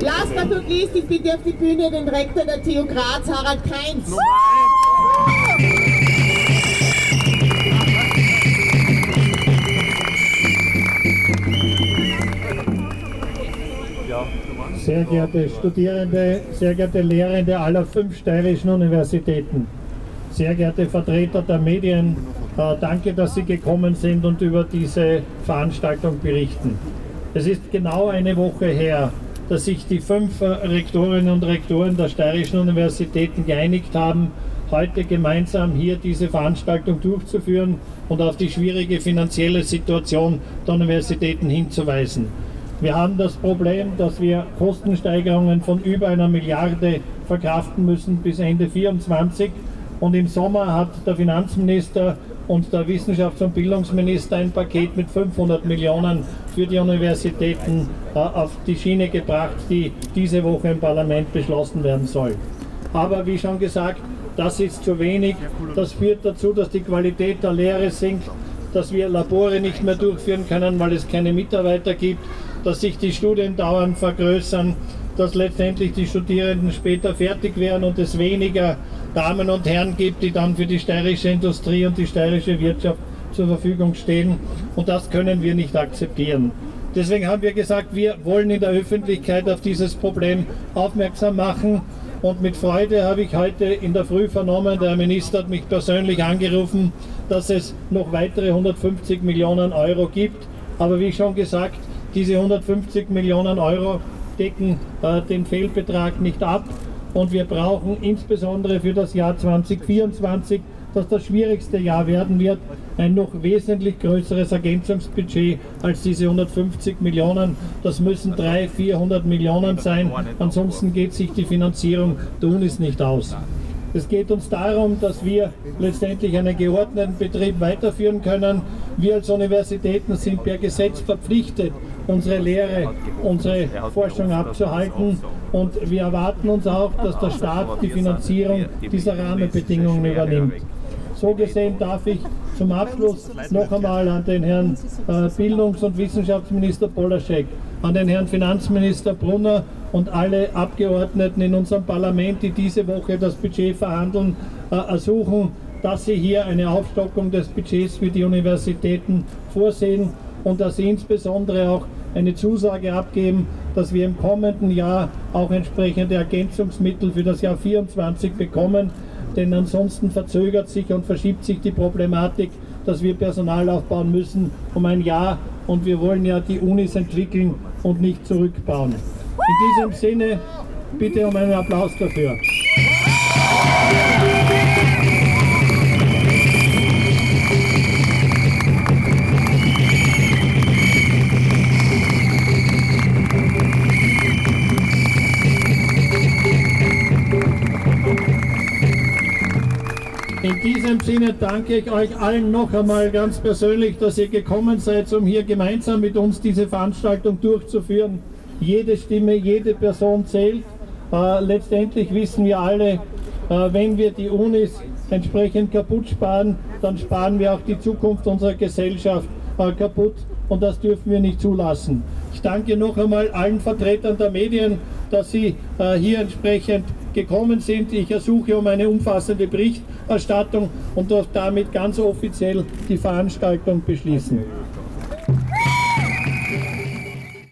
Last but not least, ich bitte auf die Bühne den Rektor der TU Graz, Harald Kainz. Sehr geehrte Studierende, sehr geehrte Lehrende aller fünf steirischen Universitäten, sehr geehrte Vertreter der Medien, äh, danke, dass Sie gekommen sind und über diese Veranstaltung berichten. Es ist genau eine Woche her, dass sich die fünf Rektorinnen und Rektoren der steirischen Universitäten geeinigt haben, heute gemeinsam hier diese Veranstaltung durchzuführen und auf die schwierige finanzielle Situation der Universitäten hinzuweisen. Wir haben das Problem, dass wir Kostensteigerungen von über einer Milliarde verkraften müssen bis Ende 2024. Und im Sommer hat der Finanzminister und der Wissenschafts- und Bildungsminister ein Paket mit 500 Millionen für die Universitäten äh, auf die Schiene gebracht, die diese Woche im Parlament beschlossen werden soll. Aber wie schon gesagt, das ist zu wenig. Das führt dazu, dass die Qualität der Lehre sinkt, dass wir Labore nicht mehr durchführen können, weil es keine Mitarbeiter gibt, dass sich die Studiendauern vergrößern, dass letztendlich die Studierenden später fertig werden und es weniger Damen und Herren gibt, die dann für die steirische Industrie und die steirische Wirtschaft zur Verfügung stehen. Und das können wir nicht akzeptieren. Deswegen haben wir gesagt, wir wollen in der Öffentlichkeit auf dieses Problem aufmerksam machen. Und mit Freude habe ich heute in der Früh vernommen, der Minister hat mich persönlich angerufen, dass es noch weitere 150 Millionen Euro gibt. Aber wie schon gesagt, diese 150 Millionen Euro decken äh, den Fehlbetrag nicht ab. Und wir brauchen insbesondere für das Jahr 2024, das das schwierigste Jahr werden wird, ein noch wesentlich größeres Ergänzungsbudget als diese 150 Millionen. Das müssen 300, 400 Millionen sein. Ansonsten geht sich die Finanzierung der Unis nicht aus. Es geht uns darum, dass wir letztendlich einen geordneten Betrieb weiterführen können. Wir als Universitäten sind per Gesetz verpflichtet, unsere Lehre, unsere Forschung abzuhalten. Und wir erwarten uns auch, dass der Staat die Finanzierung dieser Rahmenbedingungen übernimmt. So gesehen darf ich zum Abschluss noch einmal an den Herrn äh, Bildungs- und Wissenschaftsminister Polaschek, an den Herrn Finanzminister Brunner und alle Abgeordneten in unserem Parlament, die diese Woche das Budget verhandeln, äh, ersuchen, dass sie hier eine Aufstockung des Budgets für die Universitäten vorsehen und dass sie insbesondere auch eine Zusage abgeben, dass wir im kommenden Jahr auch entsprechende Ergänzungsmittel für das Jahr 2024 bekommen. Denn ansonsten verzögert sich und verschiebt sich die Problematik, dass wir Personal aufbauen müssen um ein Jahr. Und wir wollen ja die Unis entwickeln und nicht zurückbauen. In diesem Sinne bitte um einen Applaus dafür. In diesem Sinne danke ich euch allen noch einmal ganz persönlich, dass ihr gekommen seid, um hier gemeinsam mit uns diese Veranstaltung durchzuführen. Jede Stimme, jede Person zählt. Äh, letztendlich wissen wir alle, äh, wenn wir die Unis entsprechend kaputt sparen, dann sparen wir auch die Zukunft unserer Gesellschaft äh, kaputt und das dürfen wir nicht zulassen. Ich danke noch einmal allen Vertretern der Medien, dass sie äh, hier entsprechend gekommen sind. Ich ersuche um eine umfassende Berichterstattung und darf damit ganz offiziell die Veranstaltung beschließen.